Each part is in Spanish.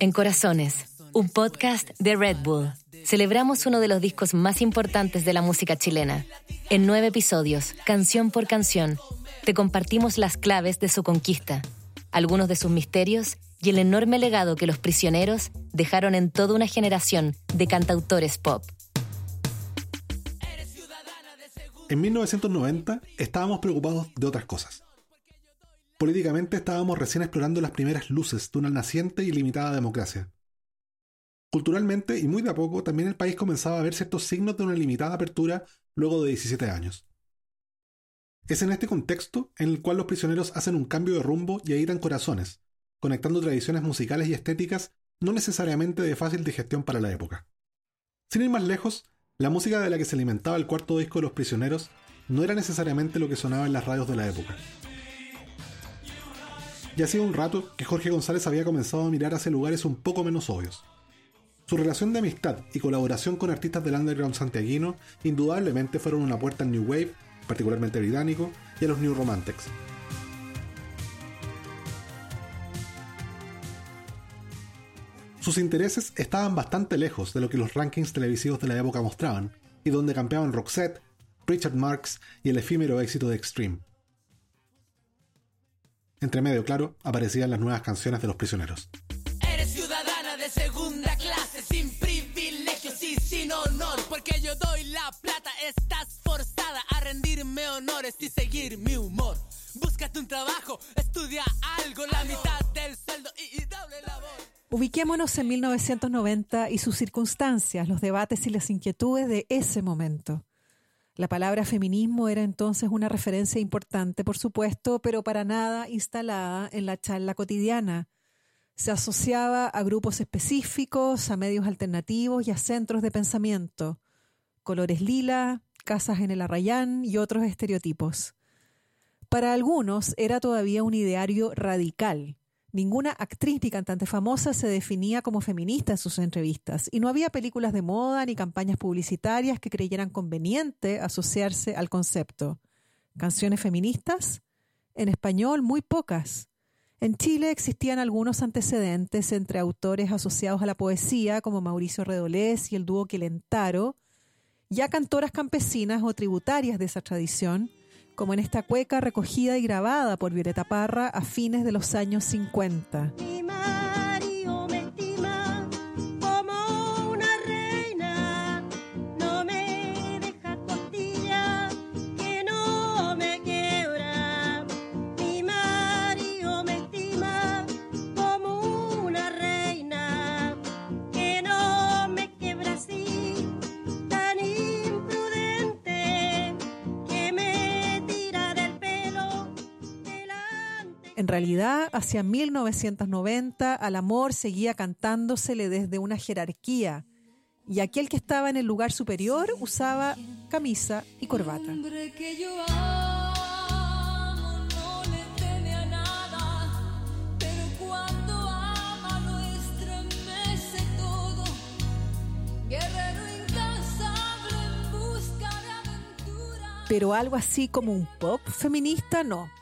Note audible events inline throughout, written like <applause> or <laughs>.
En Corazones, un podcast de Red Bull, celebramos uno de los discos más importantes de la música chilena. En nueve episodios, canción por canción, te compartimos las claves de su conquista, algunos de sus misterios y el enorme legado que los prisioneros dejaron en toda una generación de cantautores pop. En 1990 estábamos preocupados de otras cosas. Políticamente estábamos recién explorando las primeras luces de una naciente y limitada democracia. Culturalmente y muy de a poco también el país comenzaba a ver ciertos signos de una limitada apertura luego de 17 años. Es en este contexto en el cual los prisioneros hacen un cambio de rumbo y editan corazones, conectando tradiciones musicales y estéticas no necesariamente de fácil digestión para la época. Sin ir más lejos, la música de la que se alimentaba el cuarto disco de Los Prisioneros no era necesariamente lo que sonaba en las radios de la época. Ya hacía un rato que Jorge González había comenzado a mirar hacia lugares un poco menos obvios. Su relación de amistad y colaboración con artistas del underground santiaguino indudablemente fueron una puerta al New Wave, particularmente británico, y a los New Romantics. Sus intereses estaban bastante lejos de lo que los rankings televisivos de la época mostraban, y donde campeaban Roxette, Richard Marx y el efímero éxito de Extreme. Entre medio, claro, aparecían las nuevas canciones de los prisioneros. Eres ciudadana de segunda clase, sin privilegios y sin honor. Porque yo doy la plata, estás forzada a rendirme honores y seguir mi humor. Búscate un trabajo, estudia algo, la mitad del sueldo y, doble labor. Ubiquémonos en 1990 y sus circunstancias, los debates y las inquietudes de ese momento. La palabra feminismo era entonces una referencia importante, por supuesto, pero para nada instalada en la charla cotidiana. Se asociaba a grupos específicos, a medios alternativos y a centros de pensamiento. Colores lila, casas en el arrayán y otros estereotipos. Para algunos era todavía un ideario radical, Ninguna actriz ni cantante famosa se definía como feminista en sus entrevistas y no había películas de moda ni campañas publicitarias que creyeran conveniente asociarse al concepto. ¿Canciones feministas? En español, muy pocas. En Chile existían algunos antecedentes entre autores asociados a la poesía, como Mauricio Redolés y el dúo Quelentaro, ya cantoras campesinas o tributarias de esa tradición, como en esta cueca recogida y grabada por Violeta Parra a fines de los años 50. En realidad, hacia 1990, al amor seguía cantándosele desde una jerarquía, y aquel que estaba en el lugar superior usaba camisa y corbata. Pero algo así como un pop feminista, no.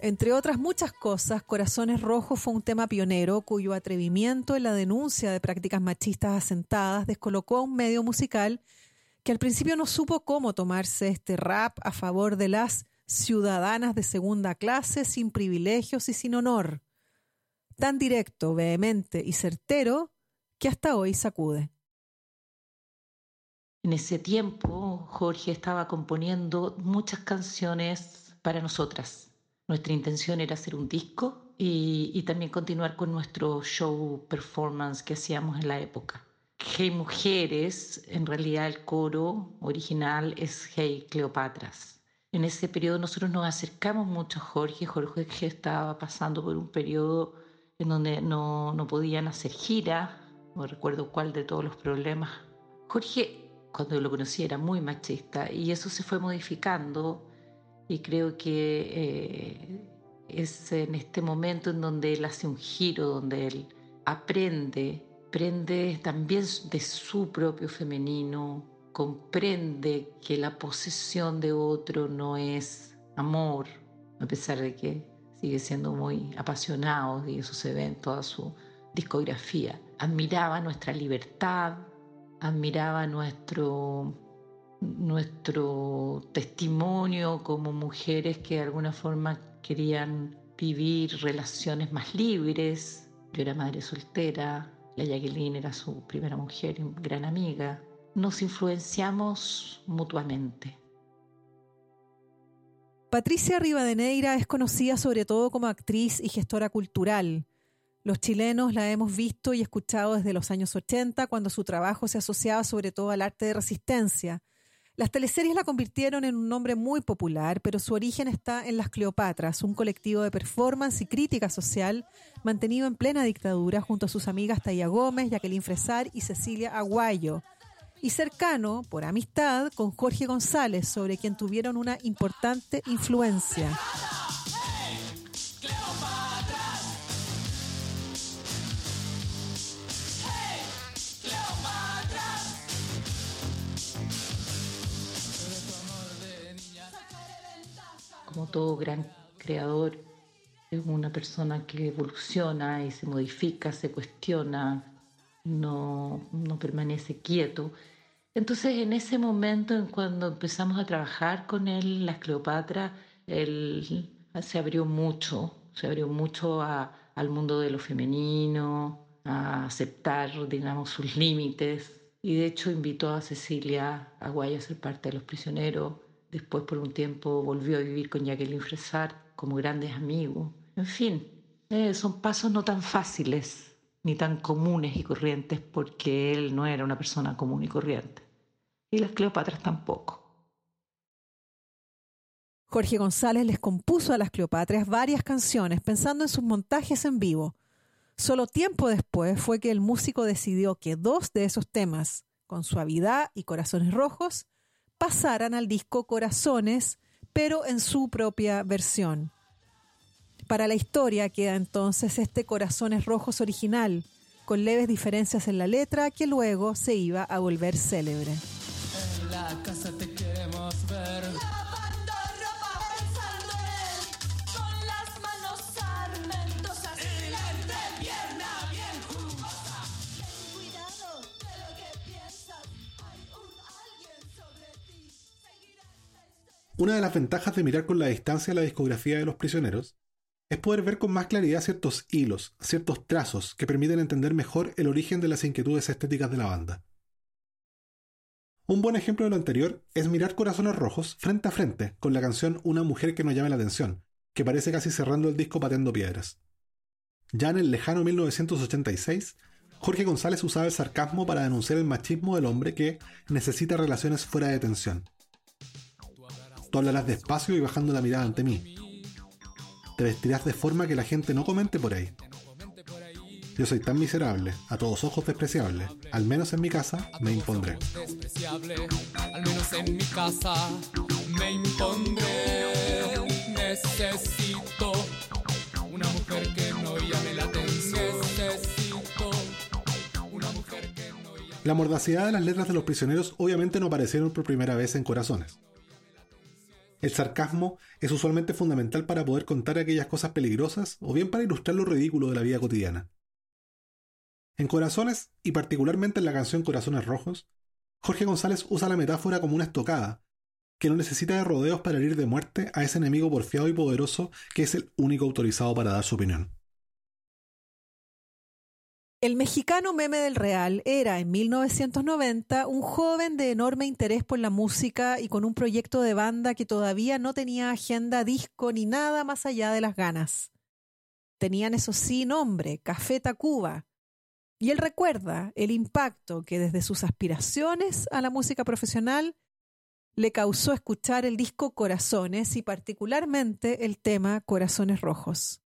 Entre otras muchas cosas, Corazones Rojos fue un tema pionero cuyo atrevimiento en la denuncia de prácticas machistas asentadas descolocó a un medio musical que al principio no supo cómo tomarse este rap a favor de las ciudadanas de segunda clase sin privilegios y sin honor. Tan directo, vehemente y certero que hasta hoy sacude. En ese tiempo, Jorge estaba componiendo muchas canciones para nosotras nuestra intención era hacer un disco y, también continuar con nuestro show performance que hacíamos en la época. Hey Mujeres, en realidad el coro original es Hey Cleopatras. En ese periodo nosotros nos acercamos mucho a Jorge. Jorge estaba pasando por un periodo en donde no, no podían hacer gira, no recuerdo cuál de todos los problemas. Jorge, cuando lo conocí, era muy machista y eso se fue modificando y creo que eh, es en este momento en donde él hace un giro, donde él aprende, aprende también de su propio femenino, comprende que la posesión de otro no es amor, a pesar de que sigue siendo muy apasionado y eso se ve en toda su, discografía. Admiraba nuestra libertad, admiraba nuestro, nuestro testimonio como mujeres que de alguna forma querían vivir relaciones más libres. Yo era madre soltera, la Jacqueline era su primera mujer y gran amiga. Nos influenciamos mutuamente. Patricia Rivadeneira es conocida sobre todo como actriz y gestora cultural. Los chilenos la hemos visto y escuchado desde los años 80, cuando su trabajo se asociaba sobre todo al arte de resistencia. Las teleseries la convirtieron en un nombre muy popular, pero su origen está en Las Cleopatras, un colectivo de performance y crítica social mantenido en plena dictadura junto a sus amigas Taya Gómez, Jacqueline Fresar y Cecilia Aguayo, y cercano, por amistad, con Jorge González, sobre quien tuvieron una importante influencia. Como todo gran creador, es una persona que evoluciona y se modifica, se cuestiona, no, no permanece quieto. Entonces, en ese momento, en cuando empezamos a trabajar con él, las Cleopatra, él se abrió mucho, se abrió mucho al mundo de lo femenino, a aceptar, digamos, sus límites. Y de hecho invitó a Cecilia Aguayo a ser parte de Los Prisioneros Después por un tiempo volvió a vivir con Jacqueline Fresar como grandes amigos. En fin, eh, son pasos no tan fáciles ni tan comunes y corrientes porque él no era una persona común y corriente. Y las Cleopatras tampoco. Jorge González les compuso a las Cleopatras varias canciones pensando en sus montajes en vivo. Solo tiempo después fue que el músico decidió que dos de esos temas, con suavidad y corazones rojos, pasaran al disco Corazones, pero en su propia versión. Para la historia queda entonces este Corazones Rojos original, con leves diferencias en la letra que luego se iba a volver célebre. Una de las ventajas de mirar con la distancia la discografía de los prisioneros es poder ver con más claridad ciertos hilos, ciertos trazos que permiten entender mejor el origen de las inquietudes estéticas de la banda. Un buen ejemplo de lo anterior es mirar Corazones Rojos frente a frente con la canción Una mujer que no llame la atención, que parece casi cerrando el disco pateando piedras. Ya en el lejano 1986, Jorge González usaba el sarcasmo para denunciar el machismo del hombre que necesita relaciones fuera de tensión Tú hablarás despacio y bajando la mirada ante mí. Te vestirás de forma que la gente no comente por ahí. Yo soy tan miserable, a todos ojos despreciable. Al menos en mi casa me impondré. Al menos en mi casa me impondré. Necesito una mujer que no llame la atención. Necesito una mujer que no llame La mordacidad de las letras de los prisioneros obviamente no aparecieron por primera vez en Corazones. El sarcasmo es usualmente fundamental para poder contar aquellas cosas peligrosas o bien para ilustrar lo ridículo de la vida cotidiana. En Corazones, y particularmente en la canción Corazones Rojos, Jorge González usa la metáfora como una estocada, que no necesita de rodeos para herir de muerte a ese enemigo porfiado y poderoso que es el único autorizado para dar su opinión. El mexicano Meme del Real era en 1990 un joven de enorme interés por la música y con un proyecto de banda que todavía no tenía agenda disco ni nada más allá de las ganas. Tenían eso sí nombre, Café Tacuba. Y él recuerda el impacto que desde sus aspiraciones a la música profesional le causó escuchar el disco Corazones y particularmente el tema Corazones Rojos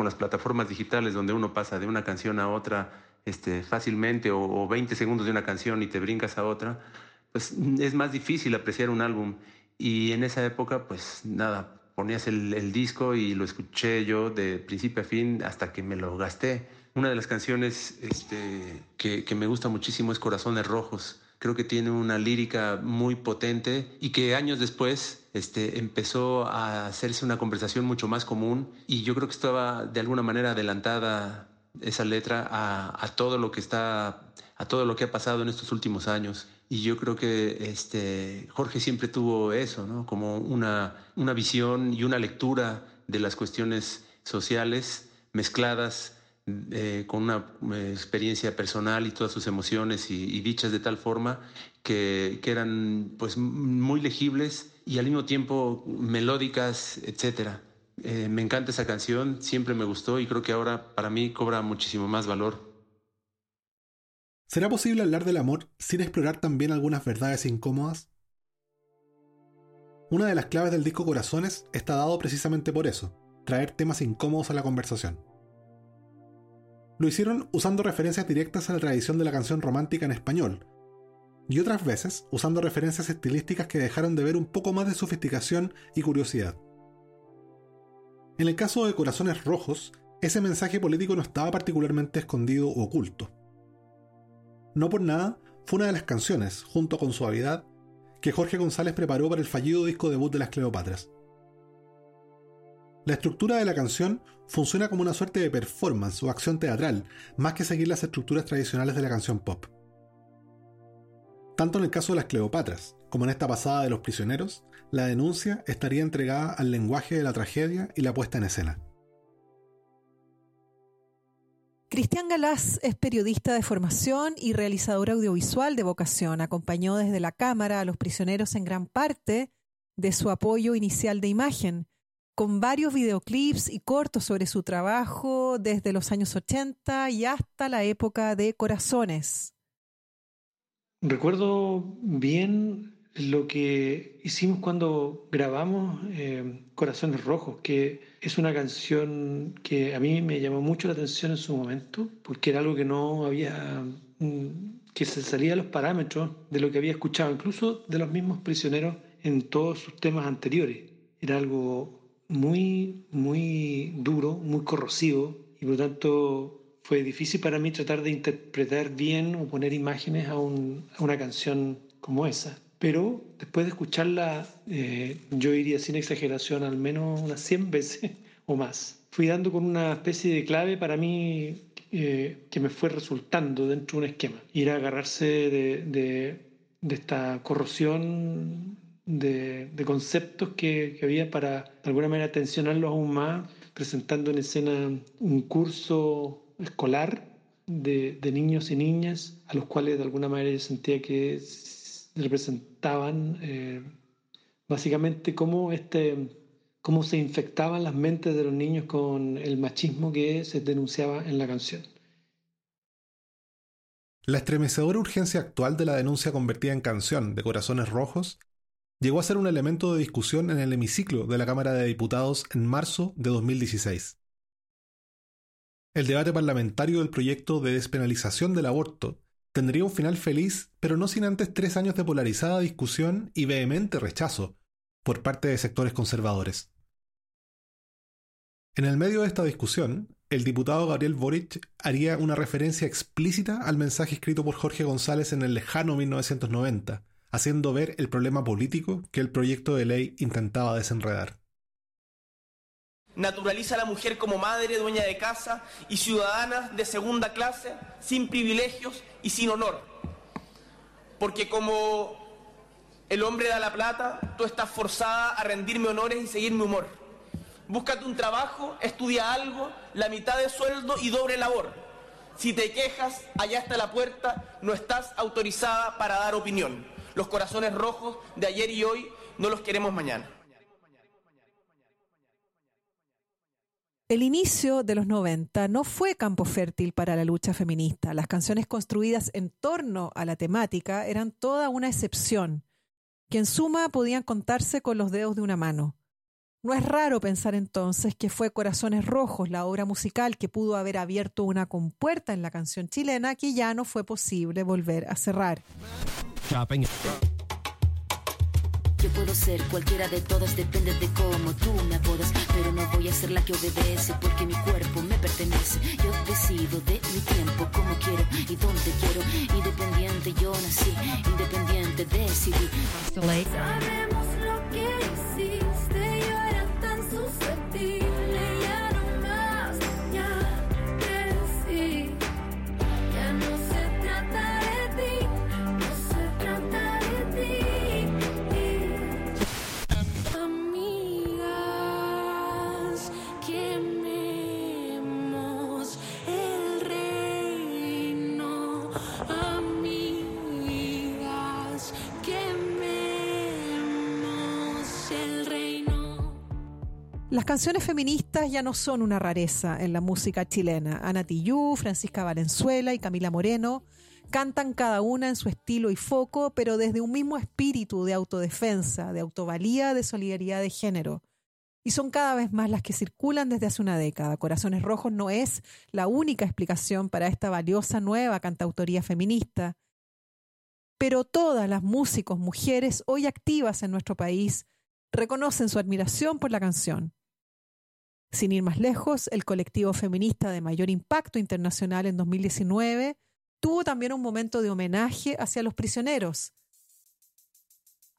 con las plataformas digitales donde uno pasa de una canción a otra este, fácilmente o, 20 segundos de una canción y te brincas a otra, pues es más difícil apreciar un álbum. Y en esa época, pues nada, ponías el, disco y lo escuché yo de principio a fin hasta que me lo gasté. Una de las canciones este, que, que me gusta muchísimo es Corazones Rojos Creo que tiene una lírica muy potente y que años después este, empezó a hacerse una conversación mucho más común y yo creo que estaba de alguna manera adelantada esa letra a, todo lo que está, a todo lo que ha pasado en estos últimos años. Y yo creo que este, Jorge siempre tuvo eso, ¿no? Como una, una visión y una lectura de las cuestiones sociales mezcladas eh, con una eh, experiencia personal y todas sus emociones y, dichas de tal forma que, eran pues muy legibles y al mismo tiempo melódicas, etcétera. Eh, me encanta esa canción, siempre me gustó y creo que ahora para mí cobra muchísimo más valor. ¿Será posible hablar del amor sin explorar también algunas verdades incómodas? Una de las claves del disco Corazones está dado precisamente por eso, traer temas incómodos a la conversación. Lo hicieron usando referencias directas a la tradición de la canción romántica en español, y otras veces usando referencias estilísticas que dejaron de ver un poco más de sofisticación y curiosidad. En el caso de Corazones Rojos, ese mensaje político no estaba particularmente escondido o oculto. No por nada, fue una de las canciones, junto con Suavidad, que Jorge González preparó para el fallido disco debut de las Cleopatras. La estructura de la canción funciona como una suerte de performance o acción teatral, más que seguir las estructuras tradicionales de la canción pop. Tanto en el caso de las Cleopatras, como en esta pasada de los prisioneros, la denuncia estaría entregada al lenguaje de la tragedia y la puesta en escena. Cristian Galás es periodista de formación y realizador audiovisual de vocación. Acompañó desde la cámara a los prisioneros en gran parte de su apoyo inicial de imagen, con varios videoclips y cortos sobre su trabajo desde los años 80 y hasta la época de Corazones. Recuerdo bien lo que hicimos cuando grabamos eh, Corazones Rojos, que es una canción que a mí me llamó mucho la atención en su momento, porque era algo que no había, mm, que se salía de los parámetros de lo que había escuchado, incluso de los mismos prisioneros en todos sus temas anteriores. Era algo muy, muy duro, muy corrosivo y por lo tanto fue difícil para mí tratar de interpretar bien o poner imágenes a, una canción como esa. Pero después de escucharla, eh, yo iría sin exageración al menos unas 100 veces <laughs> o más. Fui dando con una especie de clave para mí eh, que me fue resultando dentro de un esquema. Ir a agarrarse de, de esta corrosión de, conceptos que, había para de alguna manera tensionarlos aún más, presentando en escena un curso escolar de, niños y niñas a los cuales de alguna manera yo sentía que representaban eh, básicamente cómo, este, cómo se infectaban las mentes de los niños con el machismo que se denunciaba en la canción. La estremecedora urgencia actual de la denuncia convertida en canción de Corazones Rojos llegó a ser un elemento de discusión en el hemiciclo de la Cámara de Diputados en marzo de 2016. El debate parlamentario del proyecto de despenalización del aborto tendría un final feliz, pero no sin antes tres años de polarizada discusión y vehemente rechazo por parte de sectores conservadores. En el medio de esta discusión, el diputado Gabriel Boric haría una referencia explícita al mensaje escrito por Jorge González en el lejano 1990, haciendo ver el problema político que el proyecto de ley intentaba desenredar. Naturaliza a la mujer como madre, dueña de casa y ciudadana de segunda clase, sin privilegios y sin honor. Porque como el hombre da la plata, tú estás forzada a rendirme honores y seguirme humor. Búscate un trabajo, estudia algo, la mitad de sueldo y doble labor. Si te quejas, allá está la puerta, no estás autorizada para dar opinión. Los corazones rojos de ayer y hoy no los queremos mañana. El inicio de los 90 no fue campo fértil para la lucha feminista. Las canciones construidas en torno a la temática eran toda una excepción, que en suma podían contarse con los dedos de una mano. No es raro pensar entonces que fue Corazones Rojos, la obra musical que pudo haber abierto una compuerta en la canción chilena que ya no fue posible volver a cerrar. Yo puedo ser cualquiera de todas, depende de cómo tú me apodas, pero no voy a ser la que obedece porque mi cuerpo me pertenece. Yo decido de mi tiempo como quiero y donde quiero. Independiente yo nací, independiente decidí. Las canciones feministas ya no son una rareza en la música chilena. Ana Tillú, Francisca Valenzuela y Camila Moreno cantan cada una en su estilo y foco, pero desde un mismo espíritu de autodefensa, de autovalía, de solidaridad de género. Y son cada vez más las que circulan desde hace una década. Corazones Rojos no es la única explicación para esta valiosa nueva cantautoría feminista. Pero todas las músicos mujeres hoy activas en nuestro país reconocen su admiración por la canción. Sin ir más lejos, el colectivo feminista de mayor impacto internacional en 2019 tuvo también un momento de homenaje hacia los prisioneros.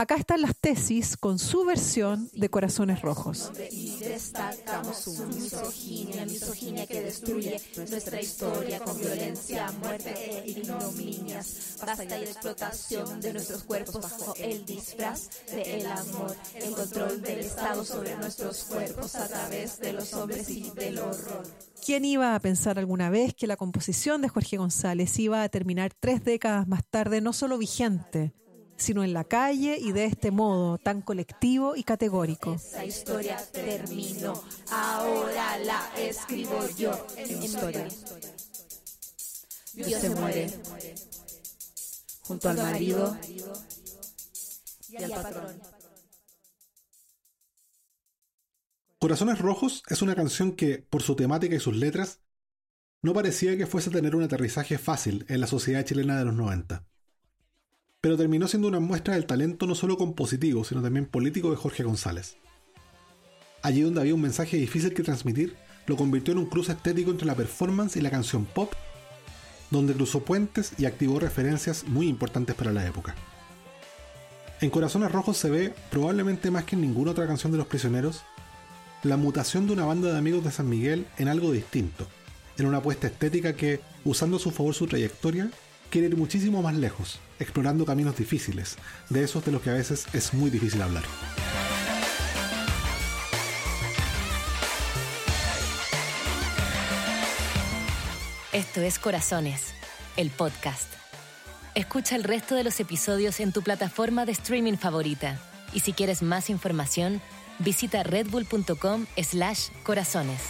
Acá están las tesis con su versión de Corazones Rojos. Y destacamos su misoginia, misoginia que destruye nuestra historia con violencia, muerte e ignominias. Basta y explotación de nuestros cuerpos bajo el disfraz del amor, el control del Estado sobre nuestros cuerpos a través de los hombres y del horror. ¿Quién iba a pensar alguna vez que la composición de Jorge González iba a terminar tres décadas más tarde no solo vigente, sino en la calle y de este modo tan colectivo y categórico? Esa historia terminó, ahora la escribo yo en mi historia. Dios se muere junto al marido y al patrón. Corazones Rojos es una canción que, por su temática y sus letras, no parecía que fuese a tener un aterrizaje fácil en la sociedad chilena de los 90. Pero terminó siendo una muestra del talento no solo compositivo, sino también político de Jorge González. Allí donde había un mensaje difícil que transmitir, lo convirtió en un cruce estético entre la performance y la canción pop, donde cruzó puentes y activó referencias muy importantes para la época. En Corazones Rojos se ve, probablemente más que en ninguna otra canción de Los Prisioneros, la mutación de una banda de amigos de San Miguel en algo distinto, en una apuesta estética que, usando a su favor su trayectoria, quiere ir muchísimo más lejos, explorando caminos difíciles, de esos de los que a veces es muy difícil hablar. Esto es Corazones, el podcast. Escucha el resto de los episodios en tu plataforma de streaming favorita. Y si quieres más información, visita redbull.com slash corazones.